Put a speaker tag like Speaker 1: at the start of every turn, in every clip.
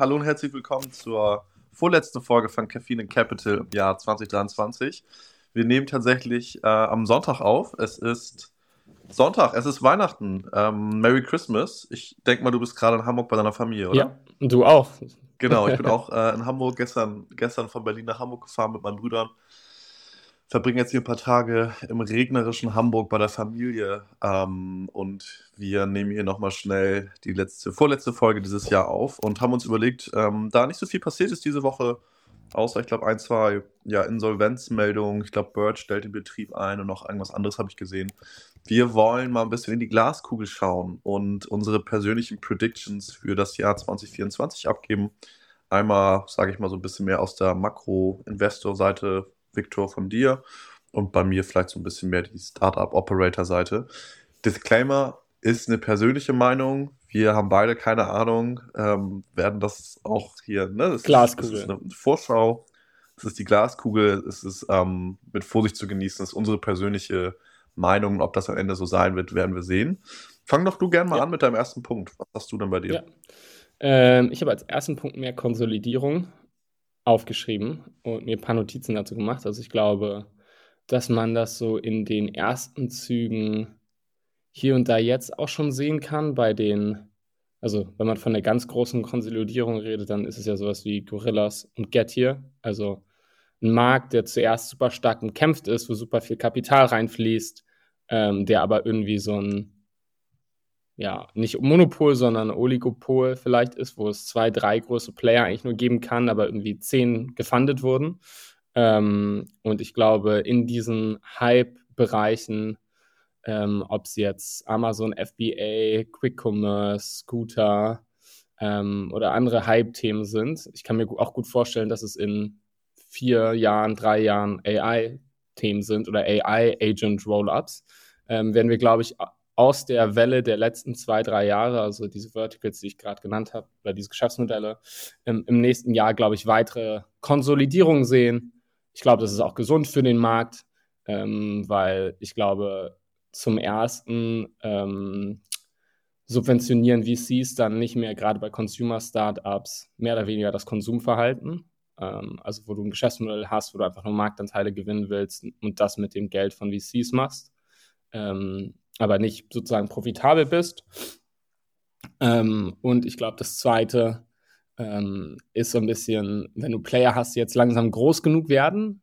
Speaker 1: Hallo und herzlich willkommen zur vorletzten Folge von Caffeine Capital im Jahr 2023. Wir nehmen tatsächlich äh, am Sonntag auf. Es ist Sonntag, es ist Weihnachten. Ähm, Merry Christmas. Ich denke mal, du bist gerade in Hamburg bei deiner Familie, oder?
Speaker 2: Ja, du auch.
Speaker 1: Genau, ich bin auch äh, in Hamburg gestern, gestern von Berlin nach Hamburg gefahren mit meinen Brüdern verbringen jetzt hier ein paar Tage im regnerischen Hamburg bei der Familie ähm, und wir nehmen hier nochmal schnell die letzte, vorletzte Folge dieses Jahr auf und haben uns überlegt, ähm, da nicht so viel passiert ist diese Woche, außer ich glaube ein, zwei ja, Insolvenzmeldungen, ich glaube Bird stellt den Betrieb ein und noch irgendwas anderes habe ich gesehen. Wir wollen mal ein bisschen in die Glaskugel schauen und unsere persönlichen Predictions für das Jahr 2024 abgeben. Einmal, sage ich mal, so ein bisschen mehr aus der Makro-Investor-Seite Victor, von dir und bei mir vielleicht so ein bisschen mehr die Startup-Operator-Seite. Disclaimer ist eine persönliche Meinung. Wir haben beide keine Ahnung, ähm, werden das auch hier, ne? Das
Speaker 2: Glaskugel.
Speaker 1: Ist, das ist eine Vorschau. Es ist die Glaskugel. Es ist ähm, mit Vorsicht zu genießen. Das ist unsere persönliche Meinung. Ob das am Ende so sein wird, werden wir sehen. Fang doch du gerne mal ja. an mit deinem ersten Punkt. Was hast du denn bei dir? Ja.
Speaker 2: Ähm, ich habe als ersten Punkt mehr Konsolidierung aufgeschrieben und mir ein paar Notizen dazu gemacht. Also ich glaube, dass man das so in den ersten Zügen hier und da jetzt auch schon sehen kann bei den, also wenn man von der ganz großen Konsolidierung redet, dann ist es ja sowas wie Gorillas und Getir. Also ein Markt, der zuerst super stark umkämpft ist, wo super viel Kapital reinfließt, ähm, der aber irgendwie so ein ja, nicht Monopol, sondern Oligopol vielleicht ist, wo es zwei, drei große Player eigentlich nur geben kann, aber irgendwie zehn gefundet wurden. Ähm, und ich glaube, in diesen Hype-Bereichen, ähm, ob es jetzt Amazon FBA, Quick Commerce, Scooter ähm, oder andere Hype-Themen sind, ich kann mir auch gut vorstellen, dass es in vier Jahren, drei Jahren AI-Themen sind oder AI-Agent-Rollups, ähm, werden wir, glaube ich, aus der Welle der letzten zwei, drei Jahre, also diese Verticals, die ich gerade genannt habe, oder diese Geschäftsmodelle, im, im nächsten Jahr, glaube ich, weitere Konsolidierungen sehen. Ich glaube, das ist auch gesund für den Markt, ähm, weil ich glaube, zum ersten ähm, subventionieren VCs dann nicht mehr gerade bei Consumer-Startups mehr oder weniger das Konsumverhalten. Ähm, also wo du ein Geschäftsmodell hast, wo du einfach nur Marktanteile gewinnen willst und das mit dem Geld von VCs machst. Ähm, aber nicht sozusagen profitabel bist. Ähm, und ich glaube, das Zweite ähm, ist so ein bisschen, wenn du Player hast, die jetzt langsam groß genug werden,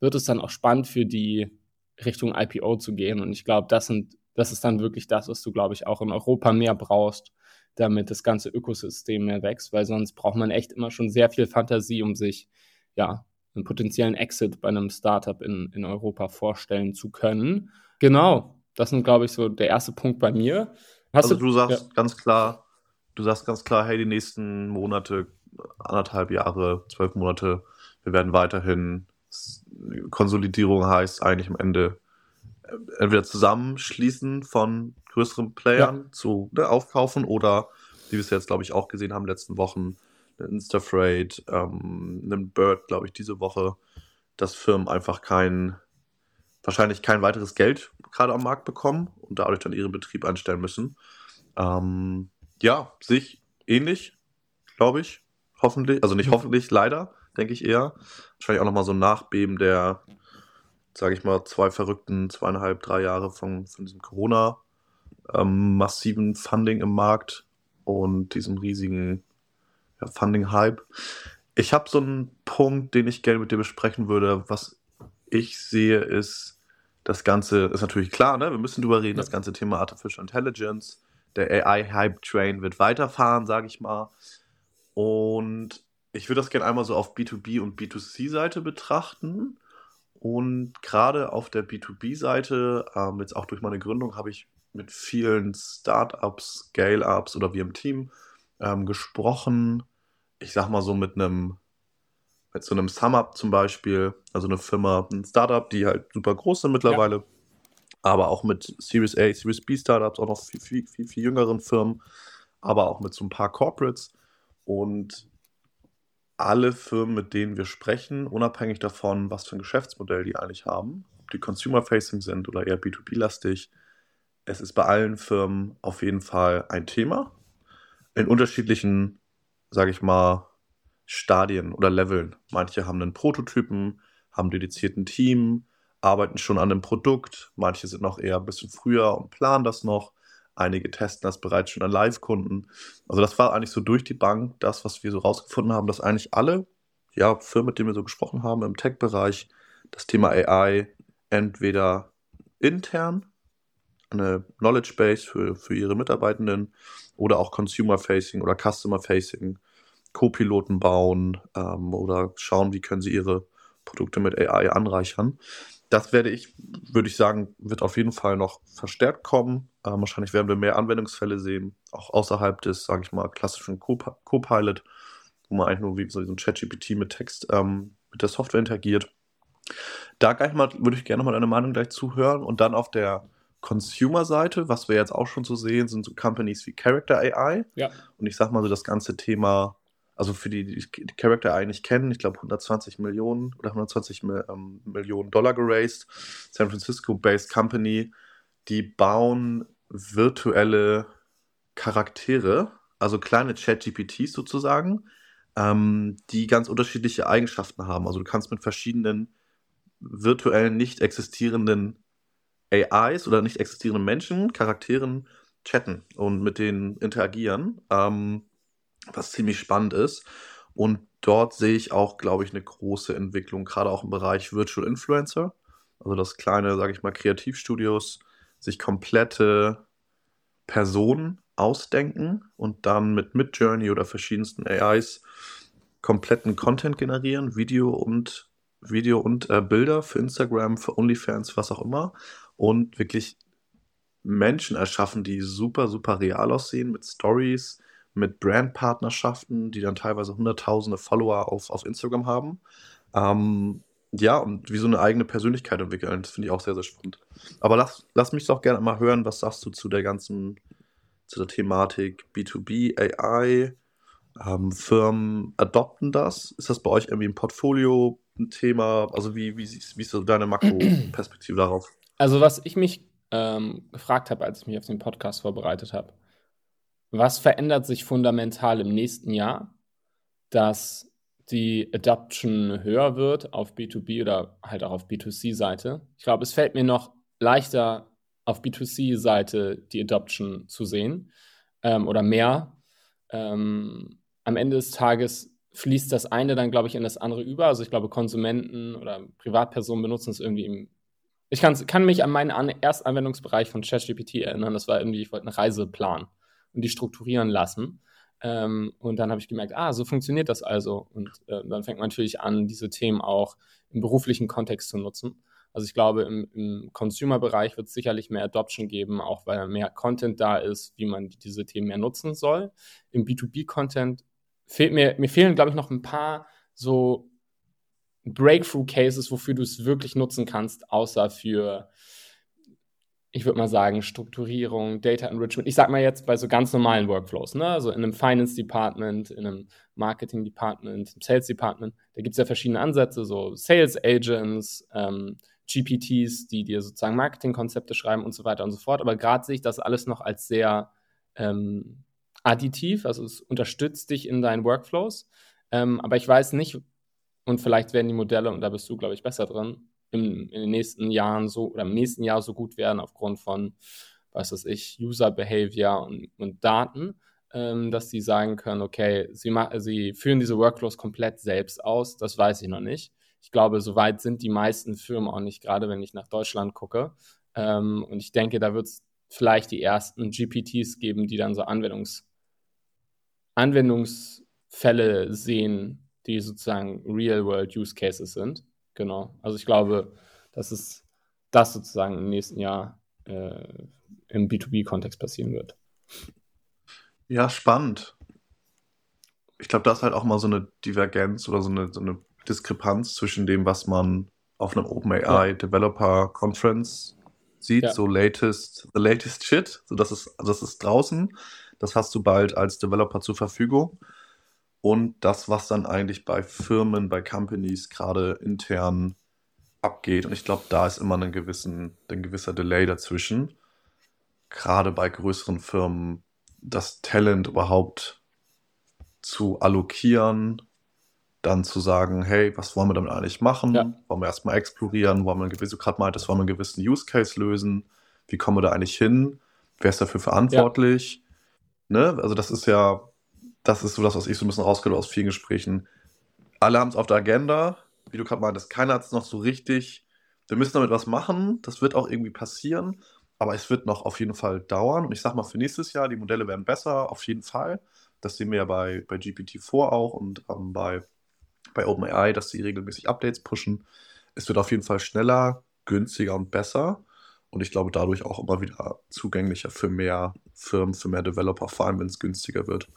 Speaker 2: wird es dann auch spannend für die Richtung IPO zu gehen. Und ich glaube, das, das ist dann wirklich das, was du, glaube ich, auch in Europa mehr brauchst, damit das ganze Ökosystem mehr wächst, weil sonst braucht man echt immer schon sehr viel Fantasie, um sich ja einen potenziellen Exit bei einem Startup in, in Europa vorstellen zu können. Genau, das sind, glaube ich, so der erste Punkt bei mir.
Speaker 1: Hast also du, du sagst ja. ganz klar, du sagst ganz klar, hey, die nächsten Monate, anderthalb Jahre, zwölf Monate, wir werden weiterhin Konsolidierung heißt eigentlich am Ende äh, entweder zusammenschließen von größeren Playern ja. zu ne, aufkaufen oder, wie wir es jetzt, glaube ich, auch gesehen haben, letzten Wochen, Instafreight, ähm, einen Bird, glaube ich, diese Woche, dass Firmen einfach kein, wahrscheinlich kein weiteres Geld gerade am Markt bekommen und dadurch dann ihren Betrieb einstellen müssen. Ähm, ja, sich ähnlich, glaube ich. Hoffentlich, also nicht hoffentlich, leider, denke ich eher. Wahrscheinlich auch nochmal so ein Nachbeben der, sage ich mal, zwei verrückten, zweieinhalb, drei Jahre von, von diesem Corona ähm, massiven Funding im Markt und diesem riesigen ja, Funding-Hype. Ich habe so einen Punkt, den ich gerne mit dir besprechen würde. Was ich sehe, ist, das Ganze ist natürlich klar, ne? wir müssen drüber reden, ja. das ganze Thema Artificial Intelligence. Der AI-Hype-Train wird weiterfahren, sage ich mal. Und ich würde das gerne einmal so auf B2B und B2C-Seite betrachten. Und gerade auf der B2B-Seite, ähm, jetzt auch durch meine Gründung, habe ich mit vielen Startups, Scale-Ups oder wie im Team ähm, gesprochen. Ich sag mal so mit einem mit so einem SumUp zum Beispiel, also eine Firma, ein Startup, die halt super groß sind mittlerweile, ja. aber auch mit Series A, Series B Startups, auch noch viel, viel, viel, viel jüngeren Firmen, aber auch mit so ein paar Corporates. Und alle Firmen, mit denen wir sprechen, unabhängig davon, was für ein Geschäftsmodell die eigentlich haben, ob die Consumer-Facing sind oder eher B2B-lastig, es ist bei allen Firmen auf jeden Fall ein Thema. In unterschiedlichen sage ich mal, Stadien oder Leveln. Manche haben einen Prototypen, haben dedizierten Team, arbeiten schon an einem Produkt. Manche sind noch eher ein bisschen früher und planen das noch. Einige testen das bereits schon an Live-Kunden. Also das war eigentlich so durch die Bank das, was wir so rausgefunden haben, dass eigentlich alle ja, Firmen, mit denen wir so gesprochen haben im Tech-Bereich, das Thema AI entweder intern eine Knowledge Base für, für ihre Mitarbeitenden oder auch Consumer-Facing oder Customer-Facing, Co-Piloten bauen ähm, oder schauen, wie können sie ihre Produkte mit AI anreichern. Das werde ich, würde ich sagen, wird auf jeden Fall noch verstärkt kommen. Ähm, wahrscheinlich werden wir mehr Anwendungsfälle sehen, auch außerhalb des, sage ich mal, klassischen Co-Pilot, wo man eigentlich nur wie so ein ChatGPT mit Text ähm, mit der Software interagiert. Da gleich mal, würde ich gerne mal deine Meinung gleich zuhören und dann auf der Consumer-Seite, was wir jetzt auch schon so sehen, sind so Companies wie Character AI.
Speaker 2: Ja.
Speaker 1: Und ich sag mal so das ganze Thema, also für die, die, AI nicht kennen, ich glaube 120 Millionen oder 120 ähm, Millionen Dollar geraced. San Francisco-based Company, die bauen virtuelle Charaktere, also kleine Chat-GPTs sozusagen, ähm, die ganz unterschiedliche Eigenschaften haben. Also du kannst mit verschiedenen virtuellen, nicht existierenden AIs oder nicht existierenden Menschen, Charakteren chatten und mit denen interagieren, ähm, was ziemlich spannend ist. Und dort sehe ich auch, glaube ich, eine große Entwicklung, gerade auch im Bereich Virtual Influencer. Also dass kleine, sage ich mal, Kreativstudios sich komplette Personen ausdenken und dann mit Midjourney oder verschiedensten AIs kompletten Content generieren, Video und Video und äh, Bilder für Instagram, für OnlyFans, was auch immer und wirklich Menschen erschaffen, die super, super real aussehen, mit Stories, mit Brandpartnerschaften, die dann teilweise hunderttausende Follower auf, auf Instagram haben. Ähm, ja, und wie so eine eigene Persönlichkeit entwickeln. Das finde ich auch sehr, sehr spannend. Aber lass, lass mich doch gerne mal hören, was sagst du zu der ganzen, zu der Thematik B2B, AI, ähm, Firmen adopten das? Ist das bei euch irgendwie im Portfolio ein Thema? Also wie, wie, wie ist so deine Makro-Perspektive darauf?
Speaker 2: Also, was ich mich ähm, gefragt habe, als ich mich auf den Podcast vorbereitet habe, was verändert sich fundamental im nächsten Jahr, dass die Adoption höher wird auf B2B oder halt auch auf B2C-Seite? Ich glaube, es fällt mir noch leichter, auf B2C-Seite die Adoption zu sehen ähm, oder mehr. Ähm, am Ende des Tages fließt das eine dann, glaube ich, in das andere über. Also ich glaube, Konsumenten oder Privatpersonen benutzen es irgendwie im ich kann, mich an meinen an Erstanwendungsbereich von ChatGPT erinnern. Das war irgendwie, ich wollte eine Reise planen und die strukturieren lassen. Ähm, und dann habe ich gemerkt, ah, so funktioniert das also. Und äh, dann fängt man natürlich an, diese Themen auch im beruflichen Kontext zu nutzen. Also ich glaube, im, im Consumer-Bereich wird es sicherlich mehr Adoption geben, auch weil mehr Content da ist, wie man diese Themen mehr nutzen soll. Im B2B-Content fehlt mir, mir fehlen, glaube ich, noch ein paar so Breakthrough-Cases, wofür du es wirklich nutzen kannst, außer für, ich würde mal sagen, Strukturierung, Data Enrichment. Ich sag mal jetzt bei so ganz normalen Workflows, ne? Also in einem Finance Department, in einem Marketing Department, im Sales Department, da gibt es ja verschiedene Ansätze, so Sales Agents, ähm, GPTs, die dir sozusagen Marketingkonzepte schreiben und so weiter und so fort. Aber gerade sehe ich das alles noch als sehr ähm, additiv, also es unterstützt dich in deinen Workflows. Ähm, aber ich weiß nicht, und vielleicht werden die Modelle, und da bist du, glaube ich, besser drin, im, in den nächsten Jahren so oder im nächsten Jahr so gut werden aufgrund von, was weiß ich, User Behavior und, und Daten, ähm, dass sie sagen können, okay, sie, sie führen diese Workflows komplett selbst aus. Das weiß ich noch nicht. Ich glaube, soweit sind die meisten Firmen auch nicht, gerade wenn ich nach Deutschland gucke. Ähm, und ich denke, da wird es vielleicht die ersten GPTs geben, die dann so Anwendungs Anwendungsfälle sehen, die sozusagen Real-World-Use-Cases sind. Genau. Also ich glaube, dass es das sozusagen im nächsten Jahr äh, im B2B-Kontext passieren wird.
Speaker 1: Ja, spannend. Ich glaube, da ist halt auch mal so eine Divergenz oder so eine, so eine Diskrepanz zwischen dem, was man auf einem OpenAI ja. Developer Conference sieht, ja. so latest, the latest shit, so das ist, das ist draußen, das hast du bald als Developer zur Verfügung und das, was dann eigentlich bei Firmen, bei Companies gerade intern abgeht. Und ich glaube, da ist immer ein, gewissen, ein gewisser Delay dazwischen. Gerade bei größeren Firmen, das Talent überhaupt zu allokieren, dann zu sagen, hey, was wollen wir damit eigentlich machen?
Speaker 2: Ja.
Speaker 1: Wollen wir erstmal explorieren? Wollen wir, wie du gerade meintest, wollen wir einen gewissen Use Case lösen? Wie kommen wir da eigentlich hin? Wer ist dafür verantwortlich? Ja. Ne? Also das ist ja, das ist so das, was ich so ein bisschen rausgehört aus vielen Gesprächen. Alle haben es auf der Agenda, wie du gerade meintest, keiner hat es noch so richtig. Wir müssen damit was machen, das wird auch irgendwie passieren, aber es wird noch auf jeden Fall dauern. Und ich sag mal, für nächstes Jahr, die Modelle werden besser, auf jeden Fall. Das sehen wir ja bei, bei GPT-4 auch und ähm, bei, bei OpenAI, dass sie regelmäßig Updates pushen. Es wird auf jeden Fall schneller, günstiger und besser. Und ich glaube, dadurch auch immer wieder zugänglicher für mehr Firmen, für mehr Developer, vor allem wenn es günstiger wird.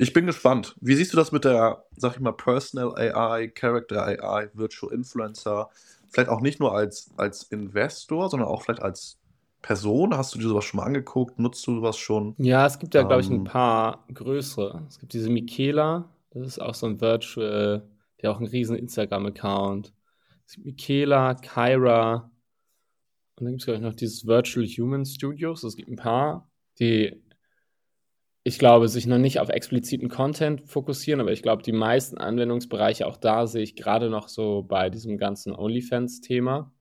Speaker 1: Ich bin gespannt. Wie siehst du das mit der, sag ich mal, Personal AI, Character AI, Virtual Influencer? Vielleicht auch nicht nur als, als Investor, sondern auch vielleicht als Person. Hast du dir sowas schon mal angeguckt? Nutzt du sowas schon?
Speaker 2: Ja, es gibt ja, ähm, glaube ich, ein paar größere. Es gibt diese Michaela, das ist auch so ein Virtual, der auch einen riesen Instagram-Account. Es gibt Michaela, Kyra und dann gibt es, glaube ich, noch dieses Virtual Human Studios. Es gibt ein paar, die ich glaube, sich noch nicht auf expliziten Content fokussieren, aber ich glaube, die meisten Anwendungsbereiche auch da sehe ich gerade noch so bei diesem ganzen OnlyFans-Thema,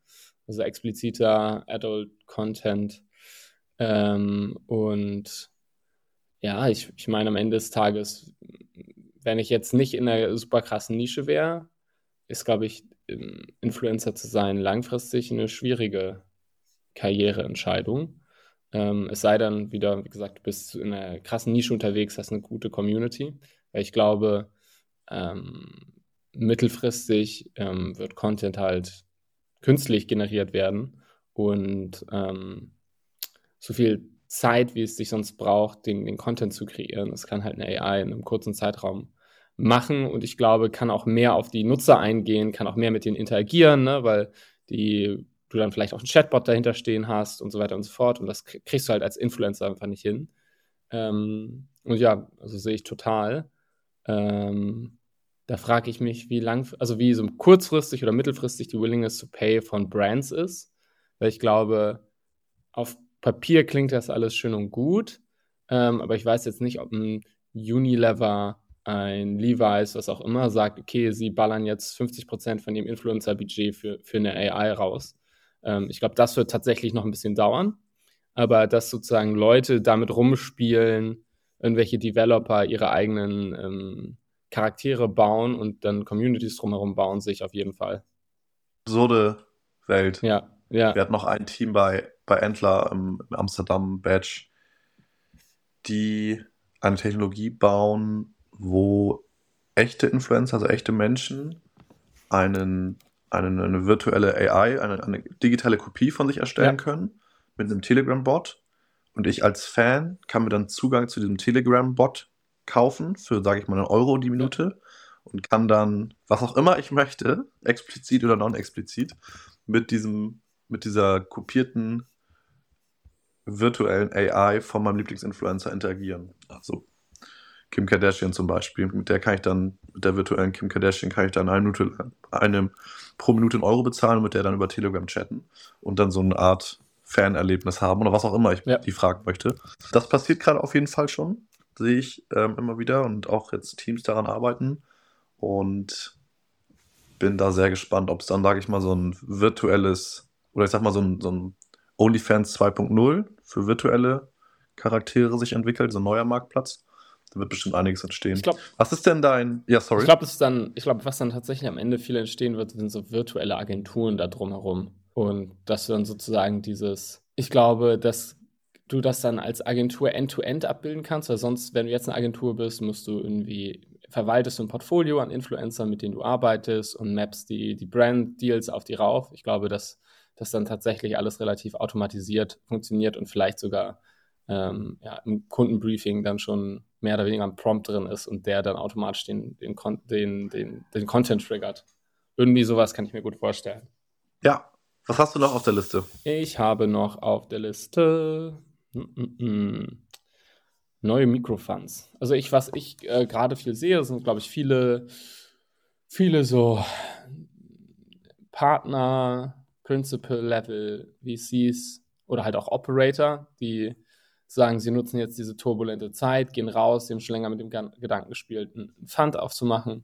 Speaker 2: also expliziter Adult-Content. Ähm, und ja, ich, ich meine, am Ende des Tages, wenn ich jetzt nicht in einer super krassen Nische wäre, ist, glaube ich, Influencer zu sein langfristig eine schwierige Karriereentscheidung. Ähm, es sei dann wieder, wie gesagt, du bist in einer krassen Nische unterwegs, hast eine gute Community. Weil ich glaube, ähm, mittelfristig ähm, wird Content halt künstlich generiert werden. Und ähm, so viel Zeit, wie es sich sonst braucht, den, den Content zu kreieren, das kann halt eine AI in einem kurzen Zeitraum machen. Und ich glaube, kann auch mehr auf die Nutzer eingehen, kann auch mehr mit denen interagieren, ne, weil die du dann vielleicht auch einen Chatbot dahinter stehen hast und so weiter und so fort. Und das kriegst du halt als Influencer einfach nicht hin. Ähm, und ja, also sehe ich total. Ähm, da frage ich mich, wie lang, also wie so kurzfristig oder mittelfristig die Willingness to Pay von Brands ist. Weil ich glaube, auf Papier klingt das alles schön und gut, ähm, aber ich weiß jetzt nicht, ob ein Unilever ein Levi's, was auch immer, sagt, okay, sie ballern jetzt 50% von ihrem Influencer-Budget für, für eine AI raus. Ähm, ich glaube, das wird tatsächlich noch ein bisschen dauern. Aber dass sozusagen Leute damit rumspielen, irgendwelche Developer ihre eigenen ähm, Charaktere bauen und dann Communities drumherum bauen, sich auf jeden Fall.
Speaker 1: Absurde Welt.
Speaker 2: Ja, ja.
Speaker 1: Wir hatten noch ein Team bei, bei Entler im, im Amsterdam Badge, die eine Technologie bauen, wo echte Influencer, also echte Menschen, einen eine, eine virtuelle AI, eine, eine, digitale Kopie von sich erstellen ja. können mit einem Telegram-Bot. Und ich als Fan kann mir dann Zugang zu diesem Telegram-Bot kaufen für, sage ich mal, einen Euro die Minute und kann dann, was auch immer ich möchte, explizit oder non-explizit, mit diesem, mit dieser kopierten virtuellen AI von meinem Lieblingsinfluencer interagieren. Also Kim Kardashian zum Beispiel. Mit der kann ich dann, der virtuellen Kim Kardashian kann ich dann eine Minute, eine, pro Minute einen Euro bezahlen und mit der dann über Telegram chatten und dann so eine Art Fanerlebnis haben oder was auch immer ich ja. die fragen möchte. Das passiert gerade auf jeden Fall schon, sehe ich ähm, immer wieder und auch jetzt Teams daran arbeiten und bin da sehr gespannt, ob es dann, sage ich mal, so ein virtuelles oder ich sag mal so ein, so ein OnlyFans 2.0 für virtuelle Charaktere sich entwickelt, so ein neuer Marktplatz da wird bestimmt einiges entstehen.
Speaker 2: Glaub,
Speaker 1: was ist denn dein. Ja, sorry.
Speaker 2: Ich glaube, dann, ich glaube, was dann tatsächlich am Ende viel entstehen wird, sind so virtuelle Agenturen da drumherum. Und dass du dann sozusagen dieses, ich glaube, dass du das dann als Agentur end-to-end -End abbilden kannst, weil sonst, wenn du jetzt eine Agentur bist, musst du irgendwie verwaltest du ein Portfolio an Influencern, mit denen du arbeitest und mappst die, die Brand-Deals auf die rauf. Ich glaube, dass das dann tatsächlich alles relativ automatisiert funktioniert und vielleicht sogar ähm, ja, im Kundenbriefing dann schon mehr oder weniger ein Prompt drin ist und der dann automatisch den, den, den, den, den Content triggert. Irgendwie sowas kann ich mir gut vorstellen.
Speaker 1: Ja, was hast du noch auf der Liste?
Speaker 2: Ich habe noch auf der Liste mm, mm, mm, neue Mikrofunds. Also ich, was ich äh, gerade viel sehe, sind, glaube ich, viele, viele so Partner, Principal-Level VCs oder halt auch Operator, die sagen, sie nutzen jetzt diese turbulente Zeit, gehen raus, sie haben schon länger mit dem Gedanken gespielt, einen Fund aufzumachen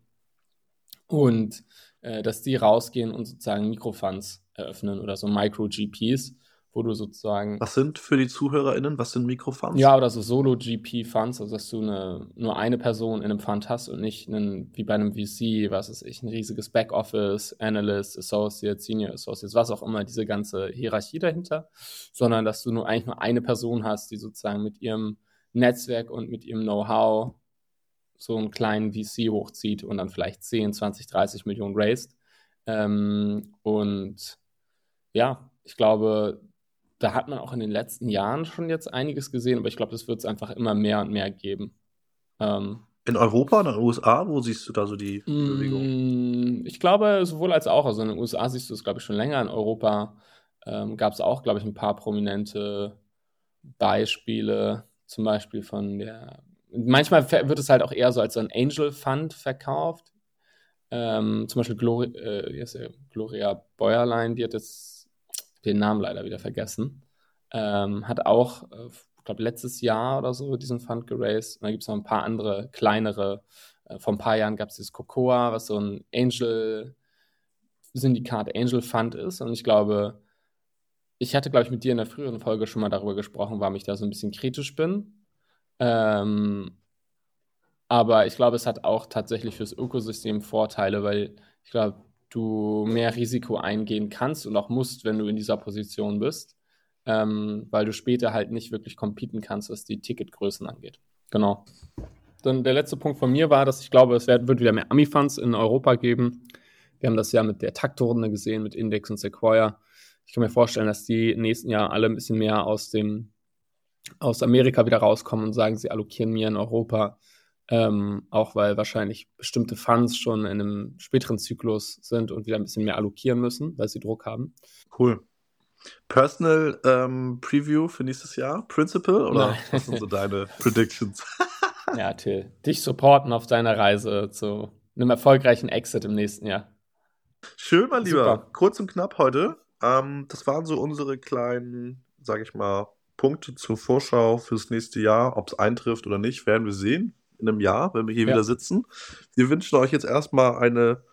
Speaker 2: und äh, dass die rausgehen und sozusagen Mikrofunds eröffnen oder so Micro-GPs wo du sozusagen.
Speaker 1: Was sind für die ZuhörerInnen, was sind Mikrofunds?
Speaker 2: Ja, oder so Solo-GP-Funds, also dass du eine, nur eine Person in einem Fund hast und nicht einen, wie bei einem VC, was weiß ich, ein riesiges Backoffice, Analyst, Associate, Senior Associates, was auch immer, diese ganze Hierarchie dahinter, sondern dass du nur eigentlich nur eine Person hast, die sozusagen mit ihrem Netzwerk und mit ihrem Know-how so einen kleinen VC hochzieht und dann vielleicht 10, 20, 30 Millionen raised. Ähm, und ja, ich glaube, da hat man auch in den letzten Jahren schon jetzt einiges gesehen, aber ich glaube, das wird es einfach immer mehr und mehr geben.
Speaker 1: Ähm, in Europa, in den USA, wo siehst du da so die Bewegung?
Speaker 2: Mm, ich glaube, sowohl als auch. Also in den USA siehst du es, glaube ich, schon länger. In Europa ähm, gab es auch, glaube ich, ein paar prominente Beispiele, zum Beispiel von der. Manchmal wird es halt auch eher so als so ein Angel Fund verkauft. Ähm, zum Beispiel Glori äh, Gloria Bäuerlein, die hat das den Namen leider wieder vergessen. Ähm, hat auch, äh, ich glaube, letztes Jahr oder so diesen Fund geraced. Und da gibt es noch ein paar andere kleinere. Äh, vor ein paar Jahren gab es dieses Cocoa, was so ein Angel-Syndikat, Angel Fund ist. Und ich glaube, ich hatte, glaube ich, mit dir in der früheren Folge schon mal darüber gesprochen, warum ich da so ein bisschen kritisch bin. Ähm, aber ich glaube, es hat auch tatsächlich fürs Ökosystem Vorteile, weil ich glaube, du mehr Risiko eingehen kannst und auch musst, wenn du in dieser Position bist, ähm, weil du später halt nicht wirklich competen kannst, was die Ticketgrößen angeht. Genau. Dann der letzte Punkt von mir war, dass ich glaube, es wird wieder mehr Ami-Funds in Europa geben. Wir haben das ja mit der Taktrunde gesehen, mit Index und Sequoia. Ich kann mir vorstellen, dass die nächsten Jahr alle ein bisschen mehr aus dem aus Amerika wieder rauskommen und sagen, sie allokieren mehr in Europa ähm, auch weil wahrscheinlich bestimmte Funds schon in einem späteren Zyklus sind und wieder ein bisschen mehr allokieren müssen, weil sie Druck haben.
Speaker 1: Cool. Personal ähm, Preview für nächstes Jahr? Principal oder Nein. was sind so deine Predictions?
Speaker 2: ja, Till, dich supporten auf deiner Reise zu einem erfolgreichen Exit im nächsten Jahr.
Speaker 1: Schön, mein Lieber. Super. Kurz und knapp heute. Ähm, das waren so unsere kleinen, sag ich mal, Punkte zur Vorschau fürs nächste Jahr. Ob es eintrifft oder nicht, werden wir sehen in einem Jahr, wenn wir hier ja. wieder sitzen. Wir wünschen euch jetzt erstmal eine,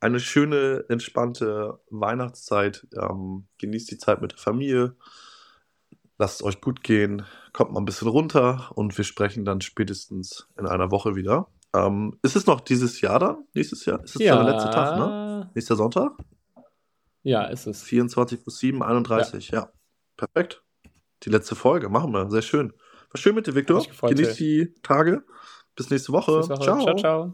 Speaker 1: eine schöne, entspannte Weihnachtszeit. Ähm, genießt die Zeit mit der Familie. Lasst es euch gut gehen. Kommt mal ein bisschen runter und wir sprechen dann spätestens in einer Woche wieder. Ähm, ist es noch dieses Jahr dann? Nächstes Jahr? Ist es ja. der letzte Tag, ne? Nächster Sonntag?
Speaker 2: Ja, ist es.
Speaker 1: 24 plus 7, 31, ja. ja. Perfekt. Die letzte Folge, machen wir. Sehr schön. War schön mit dir, Victor. Genieß die Tage. Bis nächste Woche. Bis nächste Woche. Ciao. ciao, ciao.